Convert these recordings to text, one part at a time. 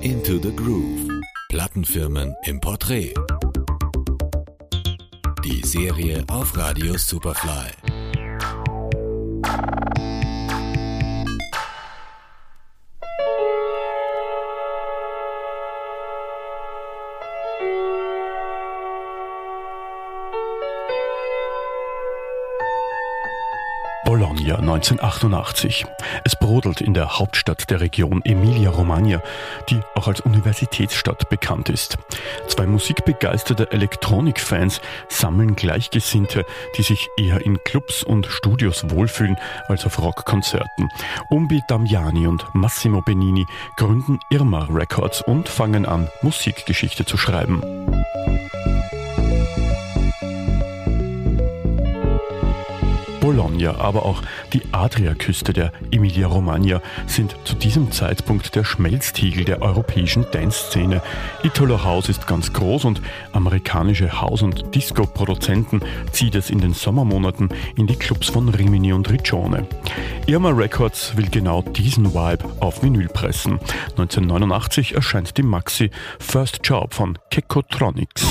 Into the Groove. Plattenfirmen im Porträt. Die Serie auf Radio Superfly. Bologna 1988. Es brodelt in der Hauptstadt der Region Emilia-Romagna, die auch als Universitätsstadt bekannt ist. Zwei musikbegeisterte Elektronikfans sammeln Gleichgesinnte, die sich eher in Clubs und Studios wohlfühlen als auf Rockkonzerten. Umbi Damiani und Massimo Benini gründen Irma Records und fangen an, Musikgeschichte zu schreiben. Bologna, aber auch die Adriaküste der Emilia-Romagna sind zu diesem Zeitpunkt der Schmelztiegel der europäischen Dance-Szene. Italo House ist ganz groß und amerikanische House- und Disco-Produzenten zieht es in den Sommermonaten in die Clubs von Rimini und Riccione. Irma Records will genau diesen Vibe auf Vinyl pressen. 1989 erscheint die Maxi First Job von Kekotronics.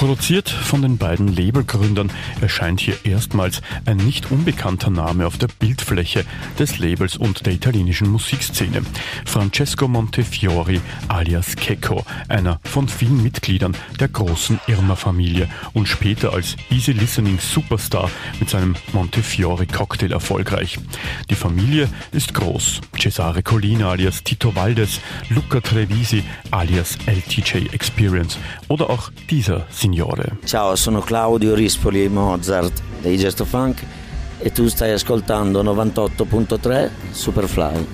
Produziert von den beiden Labelgründern erscheint hier erstmals ein nicht unbekannter Name auf der Bildfläche des Labels und der italienischen Musikszene. Francesco Montefiori alias Kecco, einer von vielen Mitgliedern der großen Irma-Familie und später als Easy Listening Superstar mit seinem Montefiori Cocktail erfolgreich. Die Familie ist groß. Cesare Colina alias Tito Valdes, Luca Trevisi alias LTJ Experience oder auch dieser Signore. Ciao, sono Claudio Rispoli Mozart dei Gesto Funk e tu stai ascoltando 98.3 Superfly.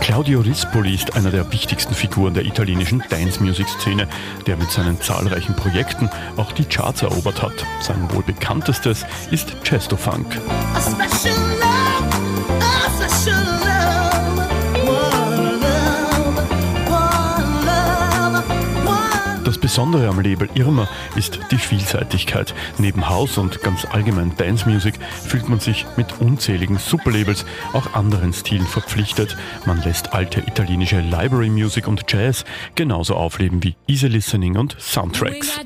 Claudio Rispoli ist einer der wichtigsten Figuren der italienischen Dance-Music-Szene, der mit seinen zahlreichen Projekten auch die Charts erobert hat. Sein wohl bekanntestes ist Chesto Funk. Das Besondere am Label Irma ist die Vielseitigkeit. Neben House und ganz allgemein Dance Music fühlt man sich mit unzähligen Superlabels auch anderen Stilen verpflichtet. Man lässt alte italienische Library Music und Jazz genauso aufleben wie Easy Listening und Soundtracks.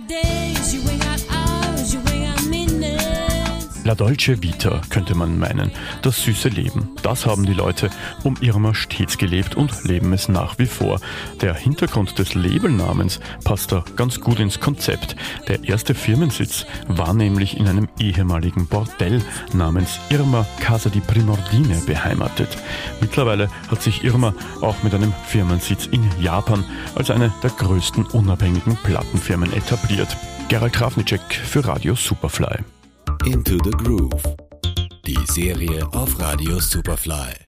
La Dolce Vita könnte man meinen, das süße Leben. Das haben die Leute um Irma stets gelebt und leben es nach wie vor. Der Hintergrund des Labelnamens passt da ganz gut ins Konzept. Der erste Firmensitz war nämlich in einem ehemaligen Bordell namens Irma Casa di Primordine beheimatet. Mittlerweile hat sich Irma auch mit einem Firmensitz in Japan als eine der größten unabhängigen Plattenfirmen etabliert. Gerald Krafnicek für Radio Superfly. Into the Groove. Die Serie auf Radio Superfly.